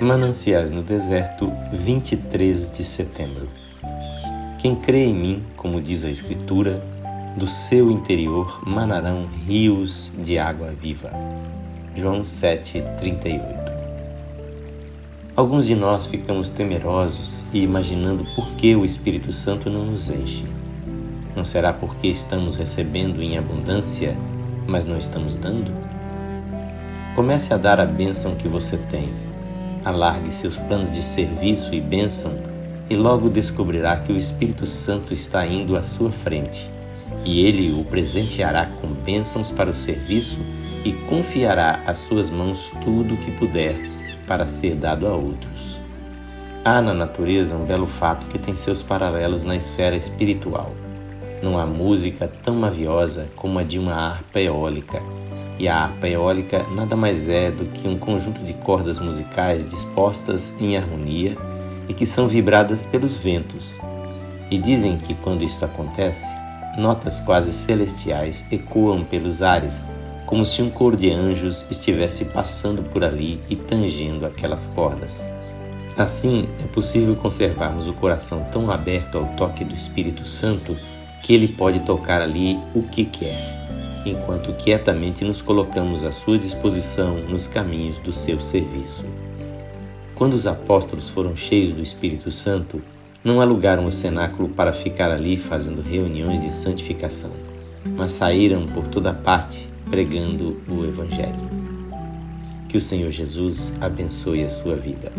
Mananciais no Deserto, 23 de setembro. Quem crê em mim, como diz a Escritura, do seu interior manarão rios de água viva. João 7:38. Alguns de nós ficamos temerosos e imaginando por que o Espírito Santo não nos enche. Não será porque estamos recebendo em abundância, mas não estamos dando? Comece a dar a bênção que você tem Alargue seus planos de serviço e bênção e logo descobrirá que o Espírito Santo está indo à sua frente e ele o presenteará com bênçãos para o serviço e confiará às suas mãos tudo o que puder para ser dado a outros. Há na natureza um belo fato que tem seus paralelos na esfera espiritual. Não há música tão maviosa como a de uma harpa eólica e a harpa eólica nada mais é do que um conjunto de cordas musicais dispostas em harmonia e que são vibradas pelos ventos. E dizem que quando isto acontece, notas quase celestiais ecoam pelos ares, como se um coro de anjos estivesse passando por ali e tangendo aquelas cordas. Assim, é possível conservarmos o coração tão aberto ao toque do Espírito Santo que ele pode tocar ali o que quer enquanto quietamente nos colocamos à sua disposição nos caminhos do seu serviço. Quando os apóstolos foram cheios do Espírito Santo, não alugaram o cenáculo para ficar ali fazendo reuniões de santificação, mas saíram por toda parte pregando o Evangelho. Que o Senhor Jesus abençoe a sua vida.